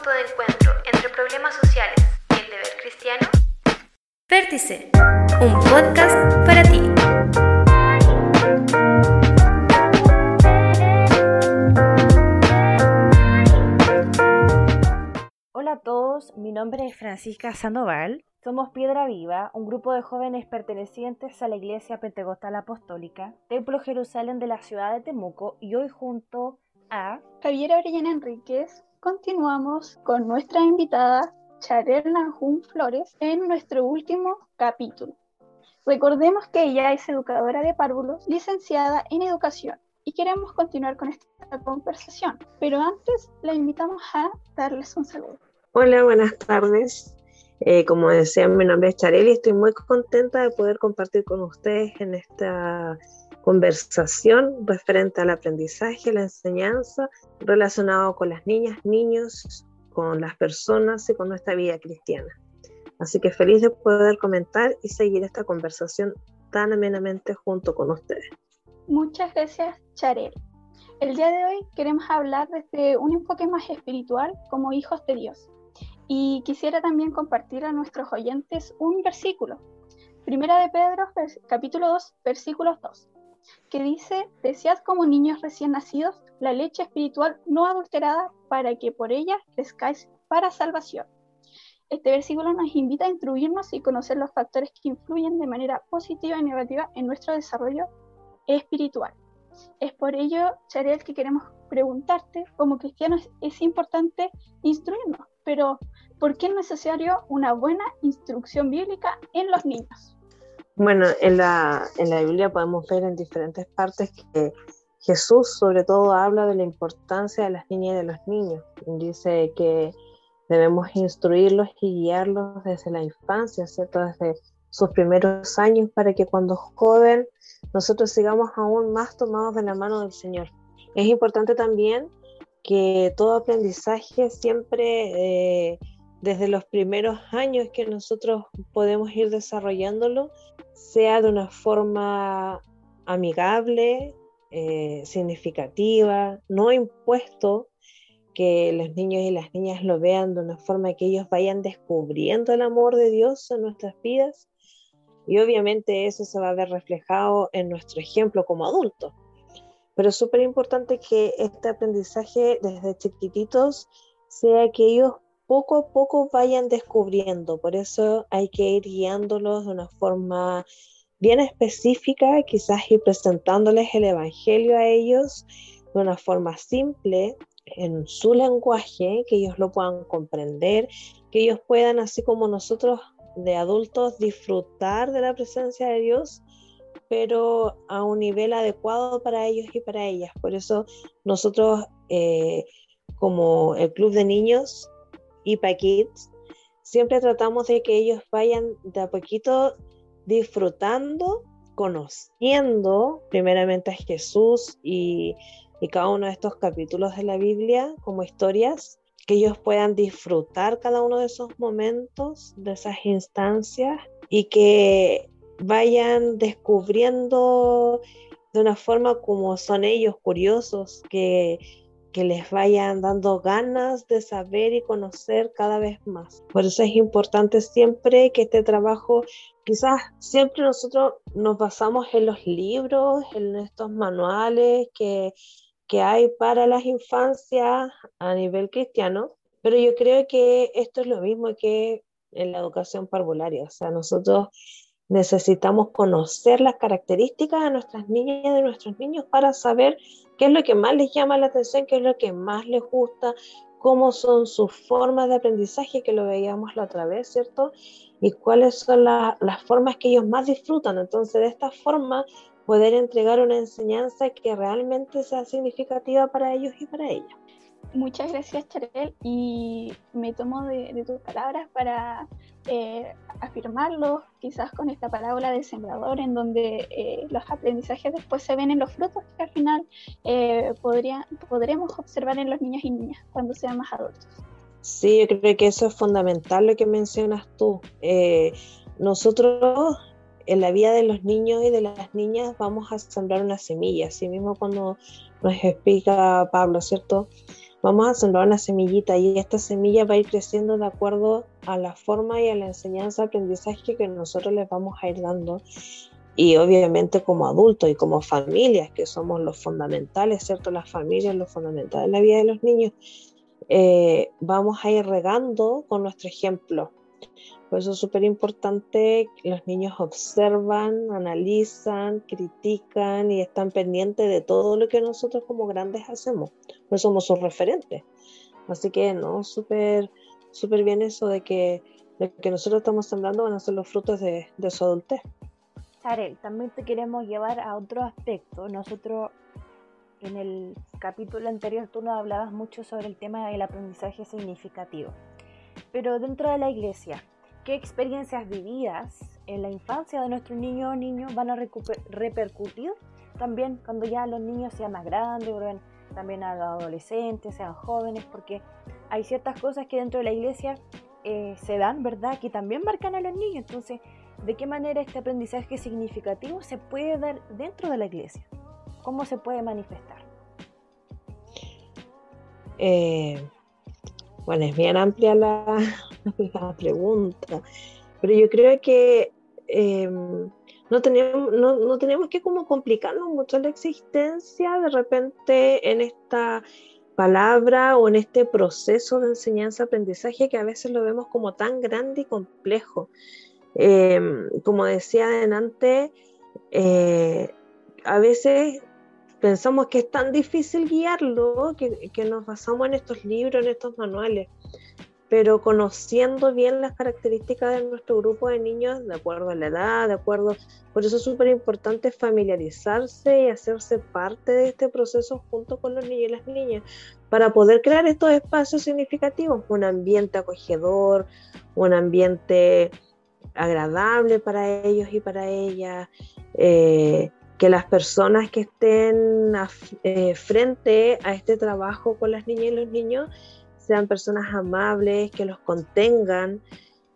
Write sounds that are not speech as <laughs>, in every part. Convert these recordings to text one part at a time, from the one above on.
punto de encuentro entre problemas sociales y el deber cristiano? Vértice, un podcast para ti. Hola a todos, mi nombre es Francisca Sandoval. Somos Piedra Viva, un grupo de jóvenes pertenecientes a la Iglesia Pentecostal Apostólica, Templo Jerusalén de la ciudad de Temuco, y hoy junto a Javier Orellana Enríquez continuamos con nuestra invitada Charel Nanjun Flores en nuestro último capítulo. Recordemos que ella es educadora de párvulos, licenciada en educación, y queremos continuar con esta conversación, pero antes la invitamos a darles un saludo. Hola, buenas tardes. Eh, como decían, mi nombre es Charel y estoy muy contenta de poder compartir con ustedes en esta conversación referente al aprendizaje, la enseñanza relacionado con las niñas, niños, con las personas y con nuestra vida cristiana. Así que feliz de poder comentar y seguir esta conversación tan amenamente junto con ustedes. Muchas gracias, Charel. El día de hoy queremos hablar desde un enfoque más espiritual como hijos de Dios. Y quisiera también compartir a nuestros oyentes un versículo. Primera de Pedro, capítulo 2, versículos 2, que dice, desead como niños recién nacidos la leche espiritual no adulterada para que por ella crezcáis para salvación. Este versículo nos invita a instruirnos y conocer los factores que influyen de manera positiva y negativa en nuestro desarrollo espiritual. Es por ello, Charel, que queremos preguntarte, como cristianos es importante instruirnos, pero ¿por qué es necesario una buena instrucción bíblica en los niños? Bueno, en la, en la Biblia podemos ver en diferentes partes que Jesús sobre todo habla de la importancia de las niñas y de los niños. Dice que debemos instruirlos y guiarlos desde la infancia, ¿cierto? Desde sus primeros años para que cuando joven nosotros sigamos aún más tomados de la mano del Señor. Es importante también que todo aprendizaje siempre, eh, desde los primeros años que nosotros podemos ir desarrollándolo, sea de una forma amigable, eh, significativa, no impuesto, que los niños y las niñas lo vean de una forma que ellos vayan descubriendo el amor de Dios en nuestras vidas. Y obviamente eso se va a ver reflejado en nuestro ejemplo como adultos. Pero es súper importante que este aprendizaje desde chiquititos sea que ellos poco a poco vayan descubriendo. Por eso hay que ir guiándolos de una forma bien específica, quizás ir presentándoles el Evangelio a ellos de una forma simple, en su lenguaje, que ellos lo puedan comprender, que ellos puedan, así como nosotros de adultos, disfrutar de la presencia de Dios pero a un nivel adecuado para ellos y para ellas. Por eso nosotros, eh, como el Club de Niños, IPA Kids, siempre tratamos de que ellos vayan de a poquito disfrutando, conociendo primeramente a Jesús y, y cada uno de estos capítulos de la Biblia como historias, que ellos puedan disfrutar cada uno de esos momentos, de esas instancias y que vayan descubriendo de una forma como son ellos, curiosos, que, que les vayan dando ganas de saber y conocer cada vez más. Por eso es importante siempre que este trabajo, quizás siempre nosotros nos basamos en los libros, en estos manuales que, que hay para las infancias a nivel cristiano, pero yo creo que esto es lo mismo que en la educación parvularia, o sea, nosotros necesitamos conocer las características de nuestras niñas y de nuestros niños para saber qué es lo que más les llama la atención, qué es lo que más les gusta, cómo son sus formas de aprendizaje, que lo veíamos la otra vez, ¿cierto? Y cuáles son las formas que ellos más disfrutan. Entonces, de esta forma, poder entregar una enseñanza que realmente sea significativa para ellos y para ellas. Muchas gracias, Charel, y me tomo de, tus palabras para eh, afirmarlo, quizás con esta parábola del sembrador, en donde eh, los aprendizajes después se ven en los frutos que al final eh, podremos observar en los niños y niñas cuando sean más adultos. Sí, yo creo que eso es fundamental lo que mencionas tú. nosotros en la vida de los niños y de las niñas vamos a sembrar una semilla, así mismo cuando nos explica Pablo, ¿cierto? Vamos a sembrar una semillita y esta semilla va a ir creciendo de acuerdo a la forma y a la enseñanza, aprendizaje que nosotros les vamos a ir dando. Y obviamente como adultos y como familias, que somos los fundamentales, ¿cierto? Las familias, los fundamentales de la vida de los niños, eh, vamos a ir regando con nuestro ejemplo. Por eso es súper importante, los niños observan, analizan, critican y están pendientes de todo lo que nosotros como grandes hacemos. Pues somos sus referentes. Así que no, súper súper bien eso de que lo que nosotros estamos sembrando van a ser los frutos de, de su adultez. Tarek, también te queremos llevar a otro aspecto. Nosotros en el capítulo anterior tú nos hablabas mucho sobre el tema del aprendizaje significativo. Pero dentro de la iglesia, qué experiencias vividas en la infancia de nuestros niños o niños van a repercutir también cuando ya los niños sean más grandes, también a los adolescentes, sean jóvenes, porque hay ciertas cosas que dentro de la iglesia eh, se dan, ¿verdad? Que también marcan a los niños. Entonces, ¿de qué manera este aprendizaje significativo se puede dar dentro de la iglesia? ¿Cómo se puede manifestar? Eh, bueno, es bien amplia <laughs> la, pregunta, pero yo creo que em, no, tenemos, no, tenemos que como complicarnos mucho la existencia de repente en esta palabra o en este proceso de enseñanza-aprendizaje que a veces lo vemos como tan grande y complejo. Em, como decía adelante, eh, a veces pensamos que es tan difícil guiarlo que, que, nos basamos en estos libros, en estos manuales, pero conociendo bien las características de nuestro grupo de niños, de acuerdo a la edad, de acuerdo, por eso es súper importante familiarizarse y hacerse parte de este proceso junto con los niños y las niñas, para poder crear estos espacios significativos, un ambiente acogedor, un ambiente agradable para ellos y para ellas. Eh, que las personas que estén eh, frente a este trabajo con las niñas y los niños sean personas amables, que los contengan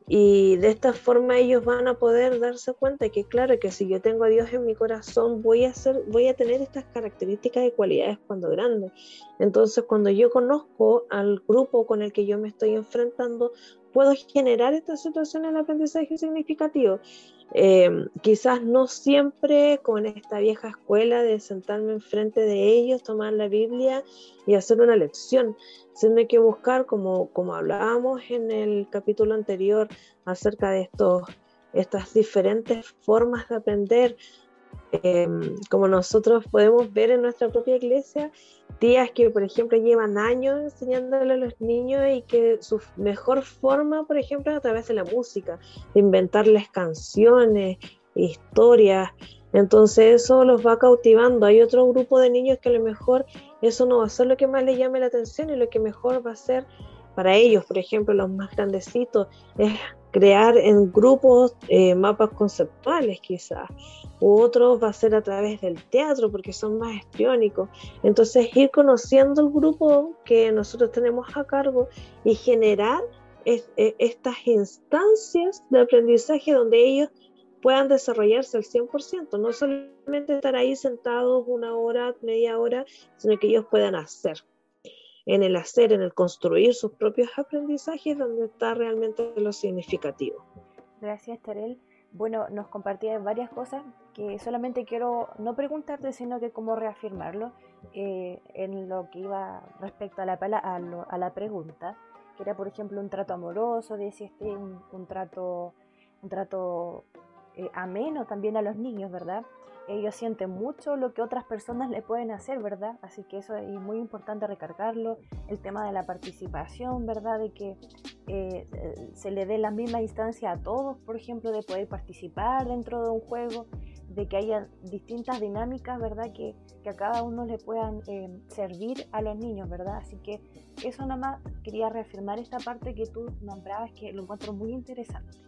y de esta forma ellos van a poder darse cuenta que claro que si yo tengo a Dios en mi corazón voy a ser, voy a tener estas características y cualidades cuando grande. Entonces cuando yo conozco al grupo con el que yo me estoy enfrentando, puedo generar esta situación en aprendizaje significativo. Eh, quizás no siempre con esta vieja escuela de sentarme enfrente de ellos, tomar la Biblia y hacer una lección, sino que buscar, como, como hablábamos en el capítulo anterior, acerca de estos, estas diferentes formas de aprender, Em, como nosotros podemos ver en nuestra propia iglesia, tías que, por ejemplo, llevan años enseñándole a los niños y que su mejor forma, por ejemplo, es a través de la música, de inventarles canciones, historias. Entonces eso los va cautivando. Hay otro grupo de niños que a lo mejor eso no va a ser lo que más les llame la atención y lo que mejor va a ser para ellos, por ejemplo, los más grandecitos, es crear en grupos eh, mapas conceptuales quizás, u otros va a ser a través del teatro porque son más estriónicos. Entonces ir conociendo el grupo que nosotros tenemos a cargo y generar e, estas instancias de aprendizaje donde ellos puedan desarrollarse al 100%, no solamente estar ahí sentados una hora, media hora, sino que ellos puedan hacer en el hacer, en el construir sus propios aprendizajes, donde está realmente lo significativo. Gracias, Terel. Bueno, nos compartías varias cosas que solamente quiero no preguntarte, sino que cómo reafirmarlo eh, en lo que iba respecto a la, a, la pregunta, que era, por ejemplo, un trato amoroso, decía este, un, un trato, un trato eh, ameno también a los niños, ¿verdad? Ellos sienten mucho lo que otras personas le pueden hacer, ¿verdad? Así que eso es muy importante recargarlo. El tema de la participación, ¿verdad? De que eh, se le dé la misma instancia a todos, por ejemplo, de poder participar dentro de un juego, de que haya distintas dinámicas, ¿verdad? Que, a cada uno le puedan eh, servir a los niños, ¿verdad? Así que eso nada más quería reafirmar esta parte que tú nombrabas que lo encuentro muy interesante.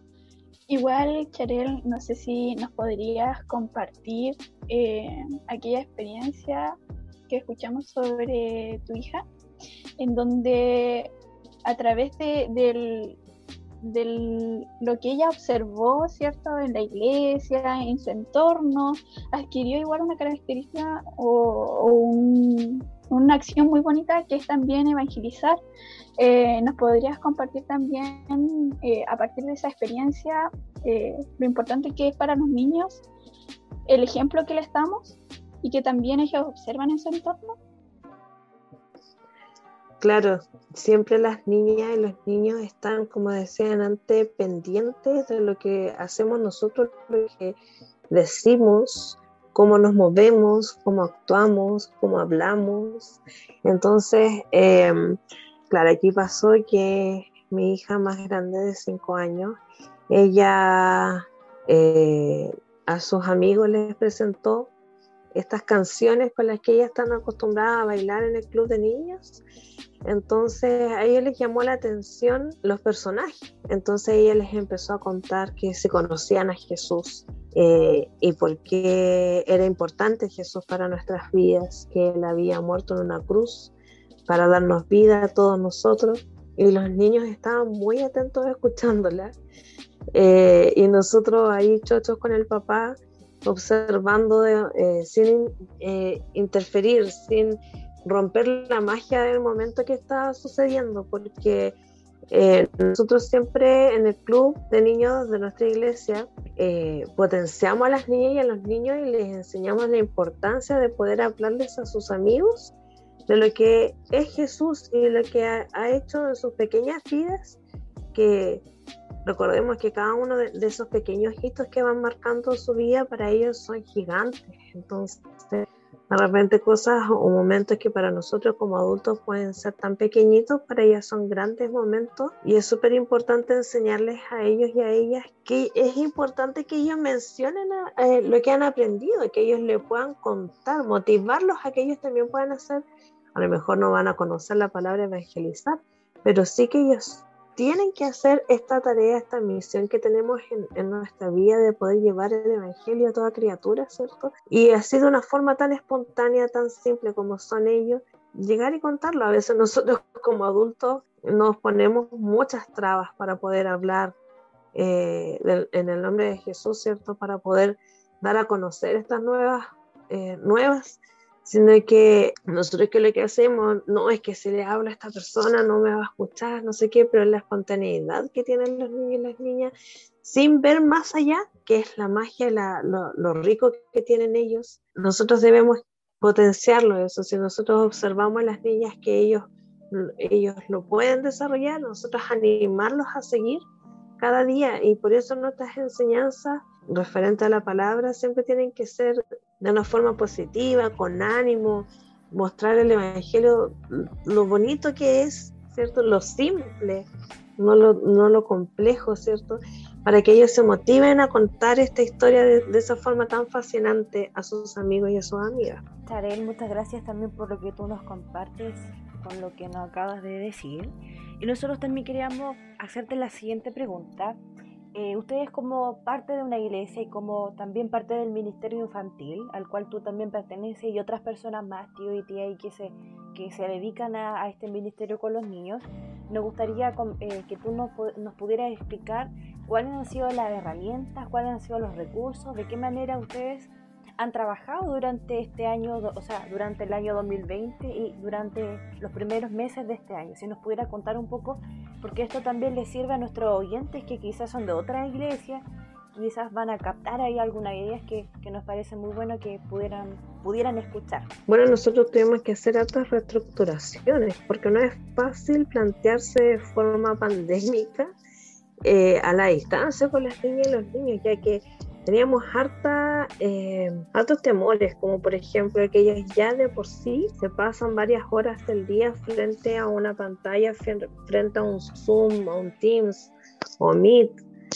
Igual, Charel, no sé si nos podrías compartir eh, aquella experiencia que escuchamos sobre tu hija, en donde a través de, del, de lo que ella observó, ¿cierto? En la iglesia, en su entorno, adquirió igual una característica o, una acción muy bonita que es también evangelizar. Eh, ¿Nos podrías compartir también, eh, a partir de esa experiencia, eh, lo importante que es para los niños, el ejemplo que les damos y que también ellos observan en su entorno? Claro, siempre las niñas y los niños están, como decían antes, pendientes de lo que hacemos nosotros, lo que decimos, cómo nos movemos, cómo actuamos, cómo hablamos. Entonces, em, claro, aquí pasó que mi hija más grande de cinco años, ella eh, a sus amigos les presentó estas canciones con las que ellas están acostumbradas a bailar en el club de niños. Entonces a ella les llamó la atención los personajes. Entonces ella les empezó a contar que se conocían a Jesús eh, y por qué era importante Jesús para nuestras vidas, que Él había muerto en una cruz para darnos vida a todos nosotros. Y los niños estaban muy atentos escuchándola. Eh, y nosotros ahí chochos con el papá observando eh, sin eh, interferir, sin romper la magia del momento que está sucediendo, porque eh, nosotros siempre en el club de niños de nuestra iglesia potenciamos a las niñas y a los niños y les enseñamos la importancia de poder hablarles a sus amigos de lo que es Jesús y lo que ha, ha hecho en sus pequeñas vidas, que Recordemos que cada uno de, esos pequeños hitos que van marcando su vida para ellos son gigantes. Entonces, de repente cosas o momentos que para nosotros como adultos pueden ser tan pequeñitos, para ellas son grandes momentos y es súper importante enseñarles a ellos y a ellas que es importante que ellos mencionen eh, lo que han aprendido, que ellos le puedan contar, motivarlos a que ellos también puedan hacer, a lo mejor no van a conocer la palabra evangelizar, pero sí que ellos tienen que hacer esta tarea, esta misión que tenemos en, nuestra vida de poder llevar el Evangelio a toda criatura, ¿cierto? Y así de una forma tan espontánea, tan simple como son ellos, llegar y contarlo. A veces nosotros <laughs> como adultos nos ponemos muchas trabas para poder hablar eh, en el nombre de Jesús, ¿cierto? Para poder dar a conocer estas nuevas, eh, nuevas sino que nosotros que lo que hacemos no es que se le habla a esta persona, no me va a escuchar, no sé qué, pero la espontaneidad que tienen los niños y las niñas, sin ver más allá, que es la magia, la, lo, lo, rico que tienen ellos. Nosotros debemos potenciarlo eso, si nosotros observamos a las niñas que ellos, ellos lo pueden desarrollar, nosotros animarlos a seguir cada día y por eso nuestras enseñanzas referente a la palabra siempre tienen que ser de una forma positiva, con ánimo, mostrar el Evangelio, lo bonito que es, ¿cierto? Lo simple, no lo, no lo complejo, ¿cierto? Para que ellos se motiven a contar esta historia de, de, esa forma tan fascinante a sus amigos y a sus amigas. Charel, muchas gracias también por lo que tú nos compartes con lo que nos acabas de decir. Y nosotros también queríamos hacerte la siguiente pregunta. Eh, ustedes como parte de una iglesia y como también parte del ministerio infantil, al cual tú también perteneces, y otras personas más, tío y tía, y que se, que se dedican a, este ministerio con los niños, nos gustaría eh, que tú nos, nos pudieras explicar cuáles han sido las herramientas, cuáles han sido los recursos, de qué manera ustedes han trabajado durante este año, o sea, durante el año 2020 y durante los primeros meses de este año. Si nos pudiera contar un poco, porque esto también les sirve a nuestros oyentes que quizás son de otra iglesia, quizás van a captar ahí algunas ideas que, que, nos parece muy bueno que pudieran, pudieran escuchar. Bueno, nosotros tenemos que hacer otras reestructuraciones, porque no es fácil plantearse de forma pandémica eh, a la distancia con las niñas y los niños, ya que teníamos harta, eh, hartos temores, como por ejemplo que ellos ya de por sí se pasan varias horas del día frente a una pantalla, frente a un Zoom, a un Teams o Meet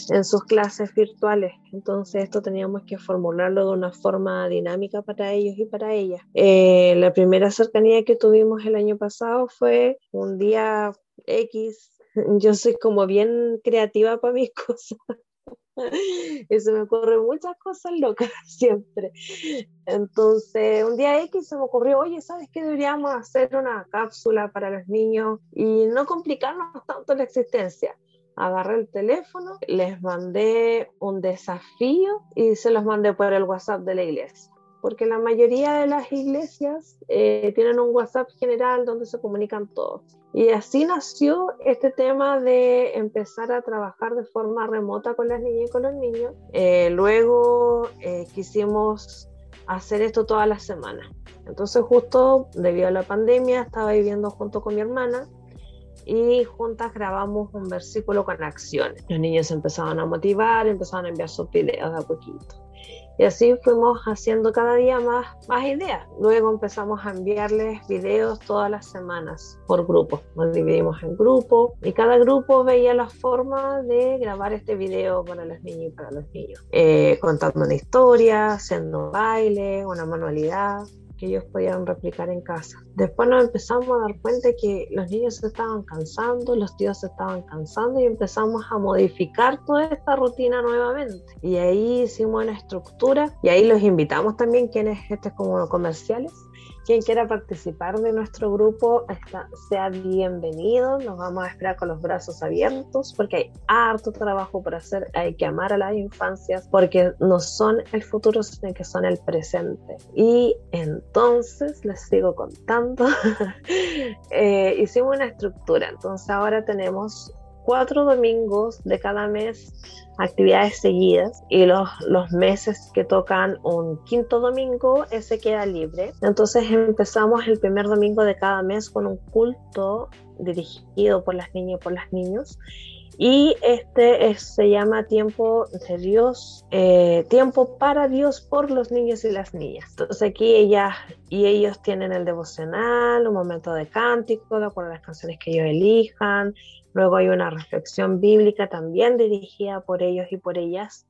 en sus clases virtuales. Entonces esto teníamos que formularlo de una forma dinámica para ellos y para ellas. Eh, la primera cercanía que tuvimos el año pasado fue un día X. <laughs> Yo soy como bien creativa para mis <laughs> cosas. <laughs> se me ocurren muchas cosas locas <laughs> siempre. Entonces, un día X se me ocurrió, oye, ¿sabes qué? Deberíamos hacer una cápsula para los niños y no complicarnos tanto la existencia. agarré el teléfono, les mandé un desafío y se los mandé por el WhatsApp de la iglesia. Porque la mayoría de las iglesias eh, tienen un WhatsApp general donde se comunican todos. Y así nació este tema de empezar a trabajar de forma remota con las niñas y con los niños. Eh, luego eh, quisimos hacer esto todas las semanas. Entonces justo debido a la pandemia estaba viviendo junto con mi hermana y juntas grabamos un versículo con acciones. Los niños empezaban a motivar, empezaban a enviar sus videos de a poquito. Y así fuimos haciendo cada día más, más ideas. Luego empezamos a enviarles videos todas las semanas por grupos. Nos dividimos en grupos y cada grupo veía la forma de grabar este video para los niños y para los niños. Eh, contando una historia, haciendo baile, una manualidad que ellos podían replicar en casa. Después nos empezamos a dar cuenta que los niños se estaban cansando, los tíos se estaban cansando y empezamos a modificar toda esta rutina nuevamente. Y ahí hicimos una estructura y ahí los invitamos también, quienes este como comerciales, quien quiera participar de nuestro grupo está, sea bienvenido. Nos vamos a esperar con los brazos abiertos porque hay harto trabajo por hacer. Hay que amar a las infancias porque no son el futuro, sino que son el presente. Y entonces les sigo contando. <laughs> eh, hicimos una estructura. Entonces ahora tenemos cuatro domingos de cada mes actividades seguidas y los, los meses que tocan un quinto domingo, ese queda libre. Entonces empezamos el primer domingo de cada mes con un culto dirigido por las niñas y por los niños. Y este se llama Tiempo de Dios, eh, Tiempo para Dios por los niños y las niñas. Entonces aquí ellas y ellos tienen el devocional, un momento de cántico, de acuerdo a las canciones que ellos elijan, Luego hay una reflexión bíblica también dirigida por ellos y por ellas.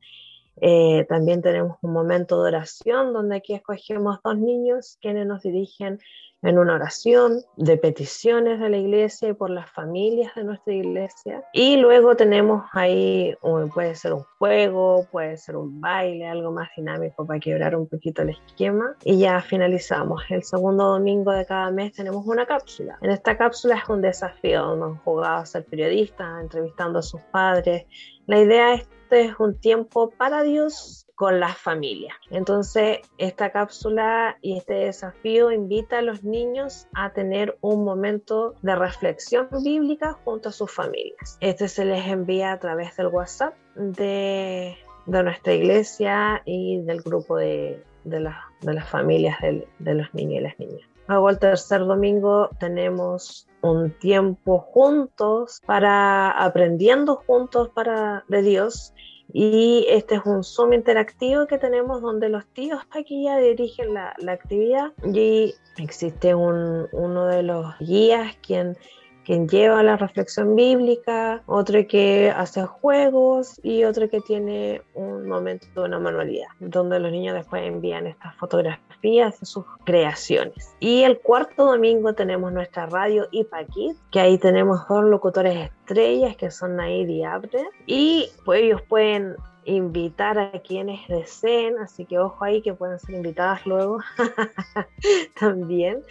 Eh, también tenemos un momento de oración donde aquí escogemos dos niños quienes nos dirigen en una oración de peticiones de la iglesia y por las familias de nuestra iglesia. Y luego tenemos ahí, puede ser un juego, puede ser un baile, algo más dinámico para quebrar un poquito el esquema. Y ya finalizamos. El segundo domingo de cada mes tenemos una cápsula. En esta cápsula es un desafío donde han jugado a ser periodistas, entrevistando a sus padres. La idea es este es un tiempo para Dios con las familias. Entonces, esta cápsula y este desafío invita a los niños a tener un momento de reflexión bíblica junto a sus familias. Este se les envía a través del WhatsApp de, nuestra iglesia y del grupo de, las familias de los niños y las niñas. Luego el tercer domingo tenemos un tiempo juntos para aprendiendo juntos para de Dios y este es un Zoom interactivo que tenemos donde los tíos aquí ya dirigen la, la actividad. Y existe un, uno de los guías quien quien lleva la reflexión bíblica, otro que hace juegos y otro que tiene un momento de una manualidad, donde los niños después envían estas fotografías de sus creaciones. Y el cuarto domingo tenemos nuestra radio IPAKID, que ahí tenemos dos locutores estrellas que son Nair y Abre, y pues ellos pueden invitar a quienes deseen, así que ojo ahí que pueden ser invitadas luego <laughs> también.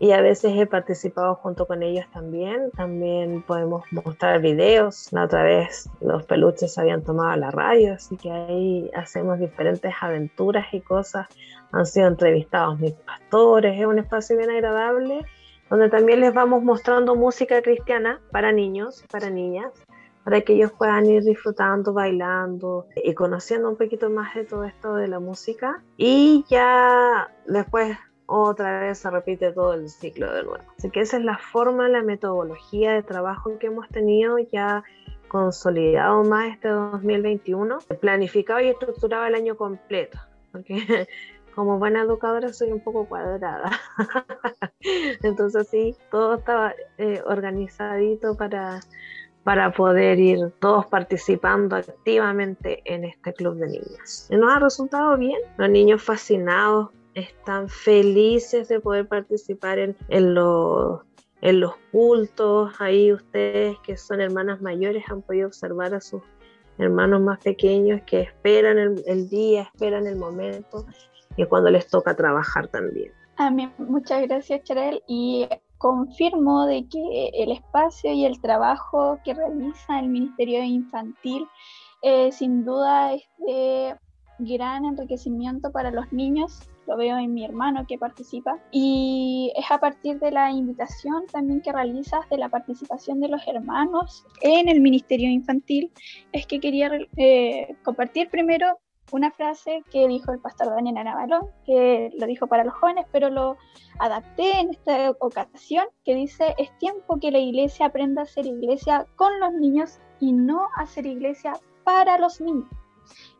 Y a veces he participado junto con ellos también. También podemos mostrar videos. La otra vez los peluches habían tomado la radio, así que ahí hacemos diferentes aventuras y cosas. Han sido entrevistados mis pastores. Es un espacio bien agradable donde también les vamos mostrando música cristiana para niños, para niñas para que ellos puedan ir disfrutando, bailando y conociendo un poquito más de todo esto de la música. Y ya después otra vez se repite todo el ciclo de nuevo. Así que esa es la forma, la metodología de trabajo que hemos tenido ya consolidado más este 2021, planificado y estructurado el año completo, porque <laughs> como buena educadora soy un poco cuadrada. <laughs> Entonces sí, todo estaba eh, organizadito para para poder ir todos participando activamente en este club de niñas. Y nos ha resultado bien, los niños fascinados están felices de poder participar en, los, cultos. Ahí ustedes que son hermanas mayores han podido observar a sus hermanos más pequeños que esperan el, el día, esperan el momento y cuando les toca trabajar también. Amén. Muchas gracias, Charel. Y confirmo de que el espacio y el trabajo que realiza el Ministerio Infantil eh, sin duda es de gran enriquecimiento para los niños. Lo veo en mi hermano que participa. Y es a partir de la invitación también que realizas de la participación de los hermanos en el Ministerio Infantil, es que quería eh, compartir primero una frase que dijo el pastor Daniel Anabalón, que lo dijo para los jóvenes, pero lo adapté en esta ocasión, que dice, es tiempo que la iglesia aprenda a ser iglesia con los niños y no a ser iglesia para los niños,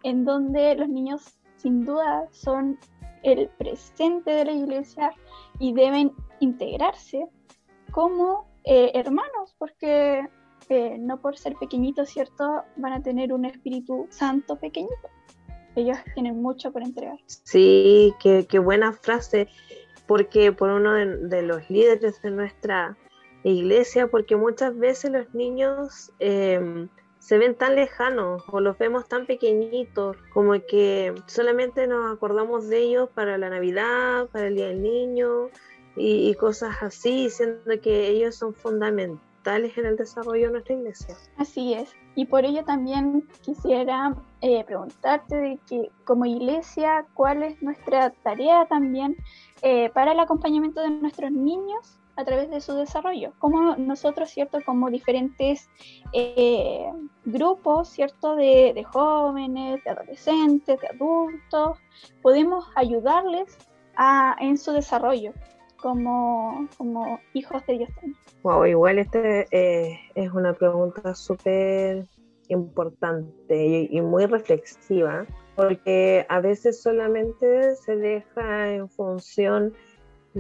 en donde los niños sin duda son el presente de la iglesia y deben integrarse como eh, hermanos, porque eh, no por ser pequeñitos, ¿cierto? Van a tener un espíritu santo pequeñito ellos tienen mucho por entregar. Sí, qué, buena frase, porque por uno de, los líderes de nuestra iglesia, porque muchas veces los niños em, se ven tan lejanos o los vemos tan pequeñitos, como que solamente nos acordamos de ellos para la Navidad, para el Día del Niño y, cosas así, siendo que ellos son fundamentales en el desarrollo de nuestra iglesia. Así es. Y por ello también quisiera eh, preguntarte de que como iglesia, ¿cuál es nuestra tarea también eh, para el acompañamiento de nuestros niños a través de su desarrollo? ¿Cómo nosotros, cierto, como diferentes eh, grupos, cierto, de, de jóvenes, de adolescentes, de adultos, podemos ayudarles a, en su desarrollo? como, como hijos de Dios Wow, igual este eh, es una pregunta súper importante y, muy reflexiva, porque a veces solamente se deja en función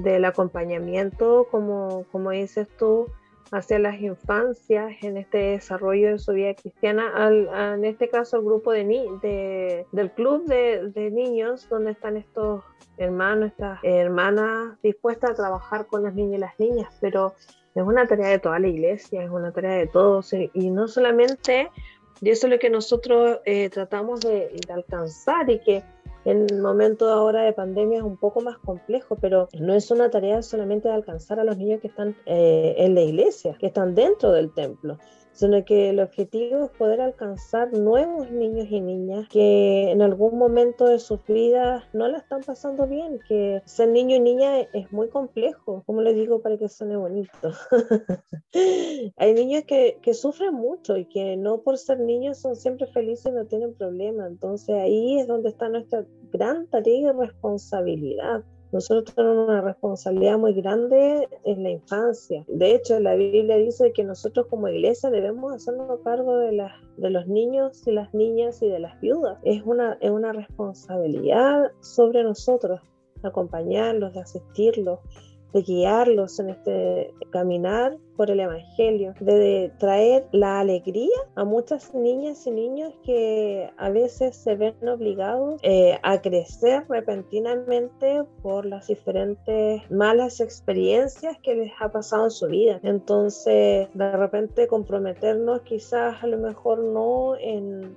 del acompañamiento, como, como dices tú, hacia las infancias en este desarrollo de su vida cristiana, al, en este caso el grupo de, de del club de, de, niños, donde están estos hermanos, estas hermanas dispuestas a trabajar con los niños y las niñas, pero es una tarea de toda la iglesia, es una tarea de todos, y no solamente, y eso es lo que nosotros eh, tratamos de, de alcanzar y que en el momento ahora de pandemia es un poco más complejo, pero no es una tarea solamente de alcanzar a los niños que están eh, en la iglesia, que están dentro del templo, sino que el objetivo es poder alcanzar nuevos niños y niñas que en algún momento de sus vidas no la están pasando bien, que ser niño y niña es muy complejo, como les digo para que suene bonito. <laughs> Hay niños que, que, sufren mucho y que no por ser niños son siempre felices y no tienen problemas, entonces ahí es donde está nuestra gran tarea y responsabilidad nosotros tenemos una responsabilidad muy grande en la infancia. De hecho, la Biblia dice que nosotros como iglesia debemos hacernos cargo de, de los niños y las niñas y de las viudas. Es una, es una responsabilidad sobre nosotros acompañarlos, de asistirlos, de guiarlos en este caminar por el Evangelio, de traer la alegría a muchas niñas y niños que a veces se ven obligados eh, a crecer repentinamente por las diferentes malas experiencias que les ha pasado en su vida. Entonces, de repente comprometernos quizás a lo mejor no en,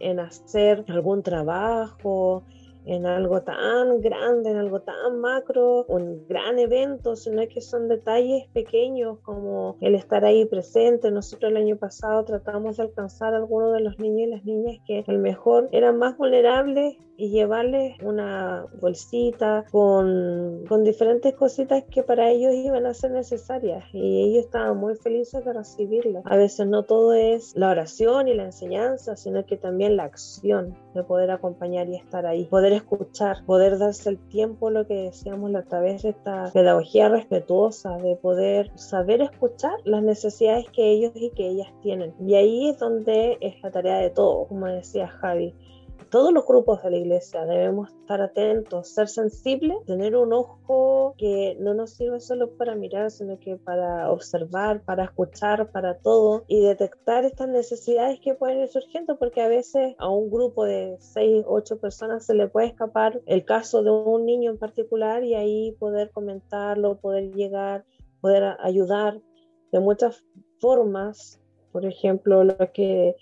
en hacer algún trabajo, en algo tan grande, en algo tan macro, un gran evento, sino que son detalles pequeños como el estar ahí presente. Nosotros el año pasado tratamos de alcanzar a algunos de los niños y las niñas que a lo mejor eran más vulnerables y llevarles una bolsita con, con, diferentes cositas que para ellos iban a ser necesarias y ellos estaban muy felices de recibirlas. A veces no todo es la oración y la enseñanza, sino que también la acción de poder acompañar y estar ahí, poder escuchar, poder darse el tiempo, lo que decíamos a través de esta pedagogía respetuosa, de poder saber escuchar las necesidades que ellos y que ellas tienen. Y ahí es donde es la tarea de todo, como decía Javi todos los grupos de la iglesia debemos estar atentos, ser sensibles, tener un ojo que no nos sirve solo para mirar, sino que para observar, para escuchar, para todo y detectar estas necesidades que pueden ir surgiendo, porque a veces a un grupo de seis, ocho personas se le puede escapar el caso de un niño en particular y ahí poder comentarlo, poder llegar, poder ayudar de muchas formas. Por ejemplo, lo que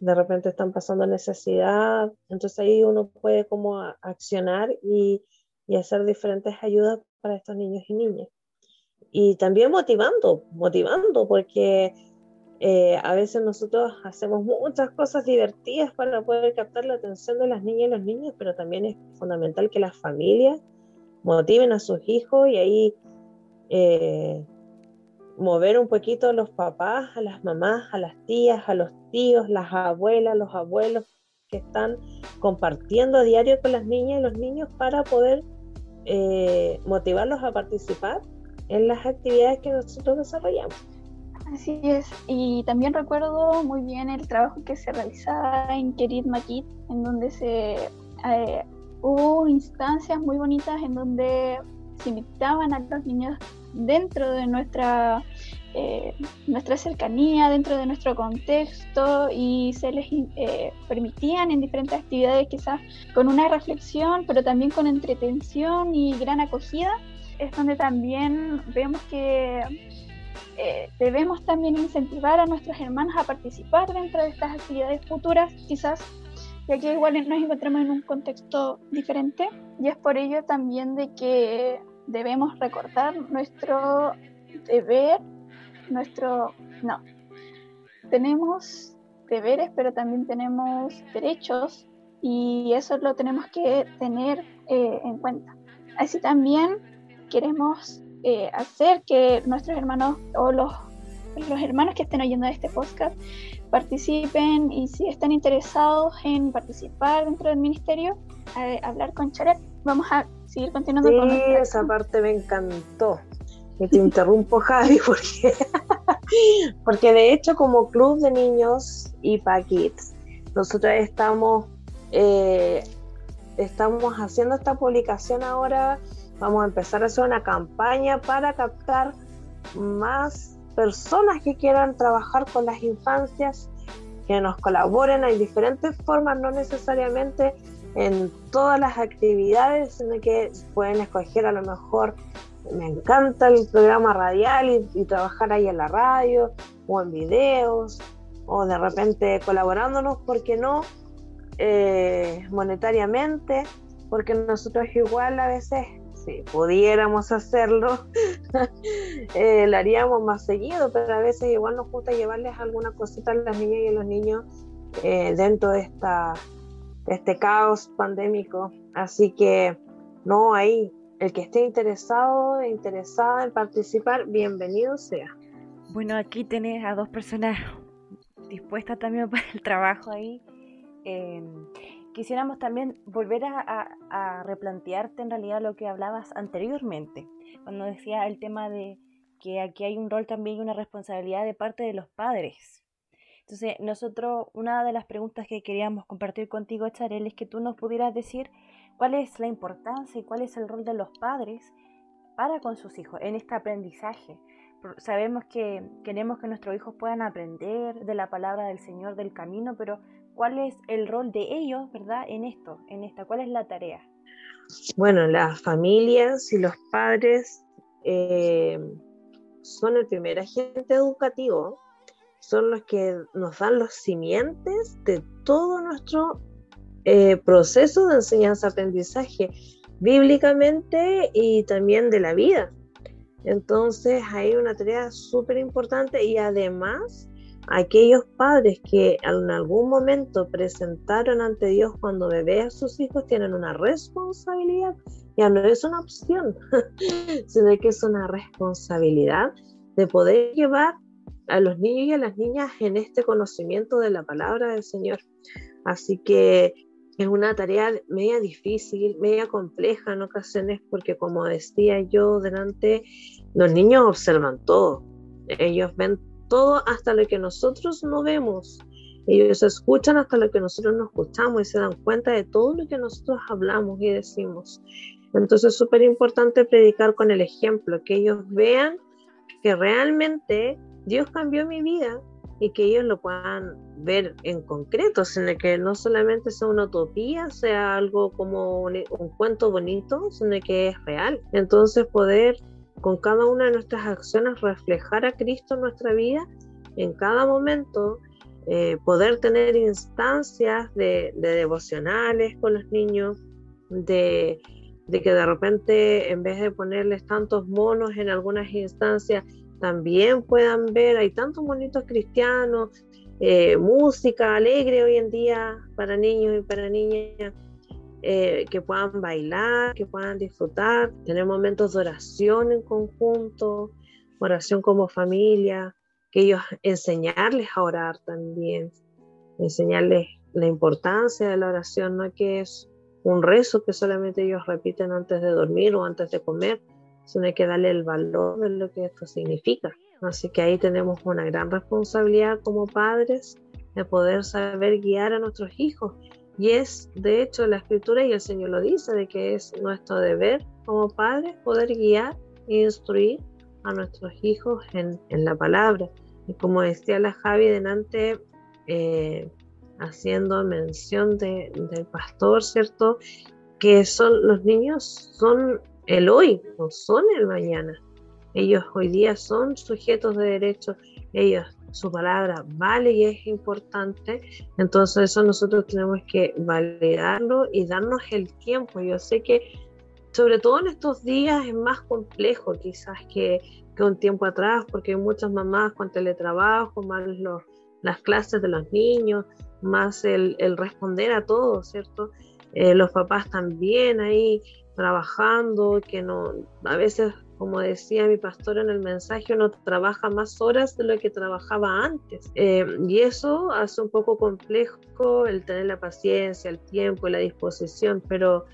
de repente están pasando necesidad, entonces ahí uno puede como accionar y, y, hacer diferentes ayudas para estos niños y niñas. y también motivando, motivando, porque eh, a veces nosotros hacemos muchas cosas divertidas para poder captar la atención de las niñas y los niños, pero también es fundamental que las familias motiven a sus hijos y ahí eh, mover un poquito a los papás, a las mamás, a las tías, a los tíos, las abuelas, los abuelos que están compartiendo a diario con las niñas y los niños para poder eh, motivarlos a participar en las actividades que nosotros desarrollamos. Así es, y también recuerdo muy bien el trabajo que se realizaba en Querid Maquit, en donde se eh, hubo instancias muy bonitas en donde invitaban a los niños dentro de nuestra, eh, nuestra cercanía, dentro de nuestro contexto y se les eh, permitían en diferentes actividades quizás con una reflexión, pero también con entretención y gran acogida, es donde también vemos que eh, debemos también incentivar a nuestros hermanos a participar dentro de estas actividades futuras, quizás, ya que igual nos encontramos en un contexto diferente, y es por ello también de que debemos recordar nuestro deber, nuestro... No, tenemos deberes, pero también tenemos derechos, y eso lo tenemos que tener eh, en cuenta. Así también queremos eh, hacer que nuestros hermanos o los, los hermanos que estén oyendo este podcast participen y si están interesados en participar dentro del ministerio, hablar con Charet. Vamos a seguir continuando sí, con esa parte me encantó. Y te interrumpo, <laughs> Javi, porque, porque de hecho como club de niños y Kids, nosotros estamos, eh, estamos haciendo esta publicación ahora Vamos a empezar a hacer una campaña para captar más personas que quieran trabajar con las infancias, que nos colaboren. Hay diferentes formas, no necesariamente en todas las actividades, sino que pueden escoger a lo mejor, me encanta el programa radial y, trabajar ahí en la radio o en videos o de repente colaborándonos, ¿por qué no? Eh, monetariamente, porque nosotros igual a veces si pudiéramos hacerlo, <laughs> eh, lo haríamos más seguido, pero a veces igual nos gusta llevarles alguna cosita a las niñas y a los niños eh, dentro de, esta, este caos pandémico. Así que, no, ahí, el que esté interesado, interesada en participar, bienvenido sea. Bueno, aquí tenés a dos personas dispuestas también <laughs> para el trabajo ahí. Eh, quisiéramos también volver a, replantearte en realidad lo que hablabas anteriormente, cuando decía el tema de que aquí hay un rol también y una responsabilidad de parte de los padres. Entonces, nosotros, una de las preguntas que queríamos compartir contigo, Charel, es que tú nos pudieras decir cuál es la importancia y cuál es el rol de los padres para con sus hijos en este aprendizaje. Sabemos que queremos que nuestros hijos puedan aprender de la palabra del Señor, del camino, pero cuál es el rol de ellos, ¿verdad? En esto, en esta, ¿cuál es la tarea? Bueno, las familias y los padres eh, son el primer agente educativo, son los que nos dan los simientes de todo nuestro eh, proceso de enseñanza-aprendizaje, bíblicamente y también de la vida. Entonces hay una tarea súper importante y además aquellos padres que en algún momento presentaron ante Dios cuando bebé a sus hijos tienen una responsabilidad, ya no es una opción, <laughs> sino que es una responsabilidad de poder llevar a los niños y a las niñas en este conocimiento de la palabra del Señor. Así que es una tarea media difícil, media compleja en ocasiones, porque como decía yo delante, los niños observan todo. Ellos ven todo hasta lo que nosotros no vemos. Ellos escuchan hasta lo que nosotros no escuchamos y se dan cuenta de todo lo que nosotros hablamos y decimos. Entonces es súper importante predicar con el ejemplo, que ellos vean que realmente Dios cambió mi vida y que ellos lo puedan ver en concreto, sino que no solamente sea una utopía, sea algo como un, cuento bonito, sino que es real. Entonces poder con cada una de nuestras acciones reflejar a Cristo en nuestra vida, en cada momento eh, poder tener instancias de, devocionales con los niños, de que de repente en vez de ponerles tantos monos en algunas instancias, también puedan ver, hay tantos monitos cristianos, eh, música alegre hoy en día para niños y para niñas, eh, que puedan bailar, que puedan disfrutar, tener momentos de oración en conjunto, oración como familia, que ellos enseñarles a orar también, enseñarles la importancia de la oración, no que es un rezo que solamente ellos repiten antes de dormir o antes de comer, sino hay que darle el valor de lo que esto significa. Así que ahí tenemos una gran responsabilidad como padres de poder saber guiar a nuestros hijos. Y es, de hecho, la escritura y el Señor lo dice, de que es nuestro deber como padres poder guiar e instruir a nuestros hijos en, en la palabra. Y como decía la Javi delante, eh, haciendo mención de, del pastor, ¿cierto? Que son los niños son el hoy, no son el mañana. Ellos hoy día son sujetos de derechos, ellos, su palabra vale y es importante, entonces eso nosotros tenemos que validarlo y darnos el tiempo. Yo sé que sobre todo en estos días es más complejo quizás que, que un tiempo atrás, porque hay muchas mamás con teletrabajo, más los, las clases de los niños, más el, el responder a todo, ¿cierto? Eh, los papás también ahí trabajando, que no, a veces, como decía mi pastor en el mensaje, uno trabaja más horas de lo que trabajaba antes. Eh, y eso hace un poco complejo el tener la paciencia, el tiempo y la disposición, pero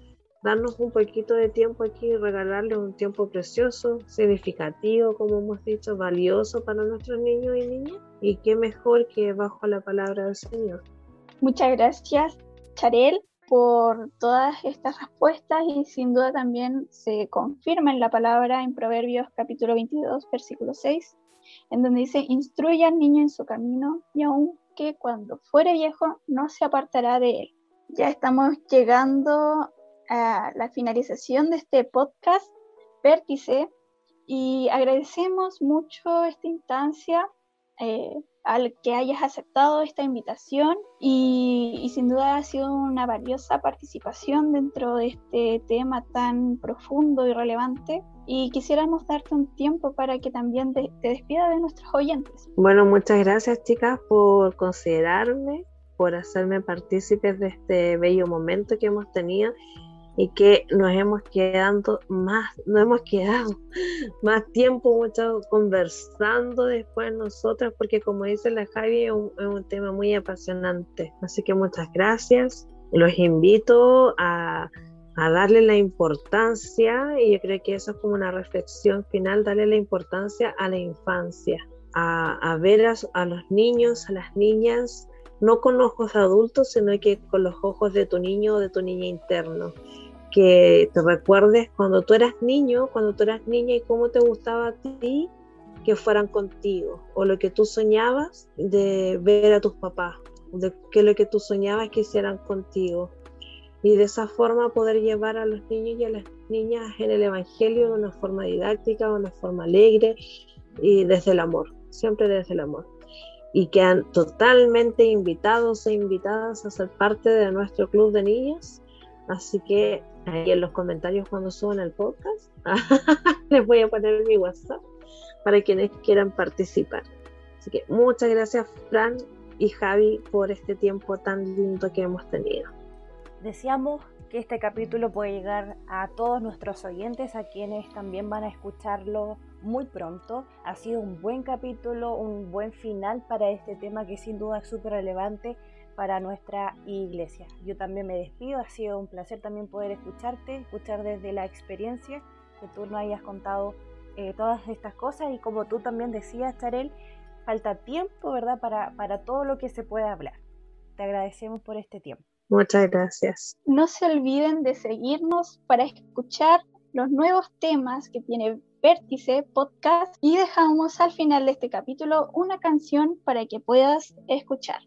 darnos un poquito de tiempo aquí y regalarles un tiempo precioso, significativo, como hemos dicho, valioso para nuestros niños y niñas. Y qué mejor que bajo la palabra del Señor. Muchas gracias, Charel, por todas estas respuestas y sin duda también se confirma en la palabra en Proverbios capítulo 22, versículo 6, en donde dice, instruye al niño en su camino y aunque cuando fuere viejo no se apartará de él. Ya estamos llegando a la finalización de este podcast Vértice y agradecemos mucho esta instancia. Eh, al que hayas aceptado esta invitación y, sin duda ha sido una valiosa participación dentro de este tema tan profundo y relevante. Y quisiéramos darte un tiempo para que también te, te despidas de nuestros oyentes. Bueno, muchas gracias chicas por considerarme, por hacerme partícipes de este bello momento que hemos tenido y que nos hemos quedado más, nos hemos quedado <laughs> más tiempo mucho conversando después nosotras, porque como dice la Javi, es un, tema muy apasionante. Así que muchas gracias. Los invito a, a, darle la importancia, y yo creo que eso es como una reflexión final, darle la importancia a la infancia, a, a ver a, a los niños, a las niñas, no con ojos adultos, sino que con los ojos de tu niño o de tu niña interno que te recuerdes cuando tú eras niño, cuando tú eras niña y cómo te gustaba a ti que fueran contigo, o lo que tú soñabas de ver a tus papás, de que lo que tú soñabas que hicieran contigo. Y de esa forma poder llevar a los niños y a las niñas en el Evangelio de una forma didáctica, de una forma alegre y desde el amor, siempre desde el amor. Y quedan totalmente invitados e invitadas a ser parte de nuestro club de niñas. Así que ahí en los comentarios cuando suban el podcast. <laughs> Les voy a poner mi WhatsApp para quienes quieran participar. Así que muchas gracias Fran y Javi por este tiempo tan lindo que hemos tenido. Deseamos que este capítulo pueda llegar a todos nuestros oyentes, a quienes también van a escucharlo muy pronto. Ha sido un buen capítulo, un buen final para este tema que sin duda es súper relevante para nuestra iglesia. Yo también me despido, ha sido un placer también poder escucharte, escuchar desde la experiencia que tú nos hayas contado eh, todas estas cosas y como tú también decías, Charel, falta tiempo, ¿verdad?, para, para todo lo que se puede hablar. Te agradecemos por este tiempo. Muchas gracias. No se olviden de seguirnos para escuchar los nuevos temas que tiene Vértice Podcast y dejamos al final de este capítulo una canción para que puedas escuchar.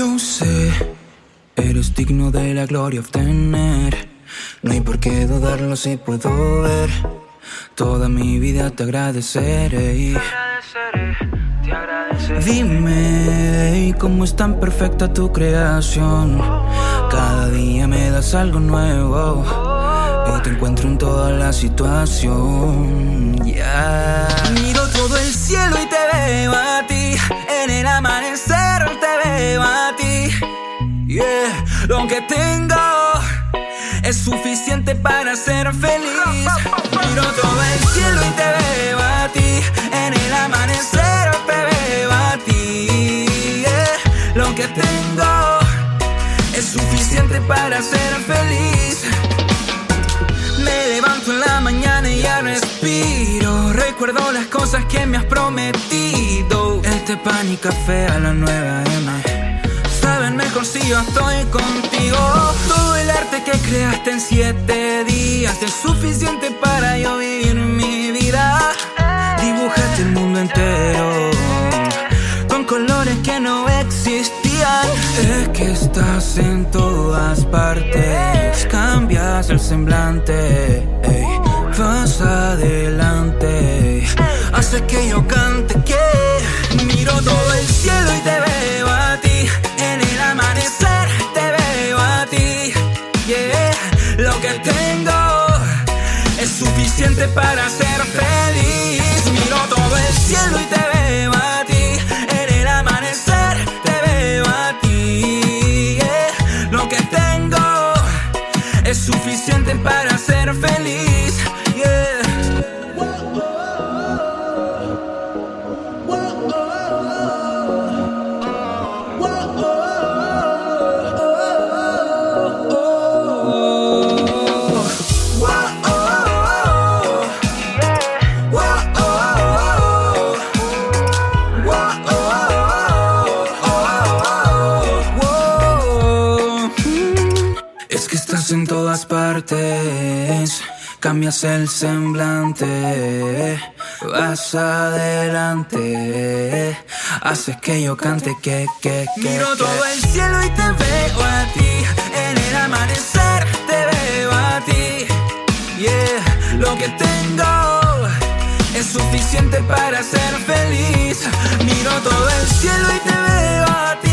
Yo sé, eres digno de la gloria obtener. No hay por qué dudarlo si puedo ver. Toda mi vida te agradeceré. Te agradeceré, te agradeceré. Dime cómo es tan perfecta tu creación. Cada día me das algo nuevo y te encuentro en toda la situación. Ya. Miro todo el cielo y te veo a ti. En el amanecer te veo a ti. Lo que tengo es suficiente para ser feliz. Miro todo el cielo y te veo a ti. En el amanecer te veo a ti. Lo que tengo es suficiente para ser feliz. Me levanto en la mañana y ya respiro. Recuerdo las cosas que me has prometido. Este pan y café a la nueva M. Mejor si yo estoy contigo. Todo el arte que creaste en siete días es suficiente para yo vivir mi vida. Dibujaste el mundo entero con colores que no existían. Es que estás en todas partes, cambias el semblante, ey, vas adelante, hace que yo cante que miro todo el cielo y te veo para ser feliz. Miro todo el cielo y te veo a ti. En el amanecer te veo a ti. Lo que tengo es suficiente Es que estás en todas partes, cambias el semblante, vas adelante, haces que yo cante que, que, que. Miro todo el cielo y te veo a ti, en el amanecer te veo a ti, yeah, lo que tengo es suficiente para ser feliz. Miro todo el cielo y te veo a ti,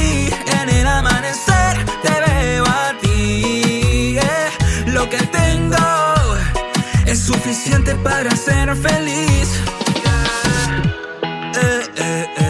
suficiente para ser feliz. Yeah. Eh, eh, eh.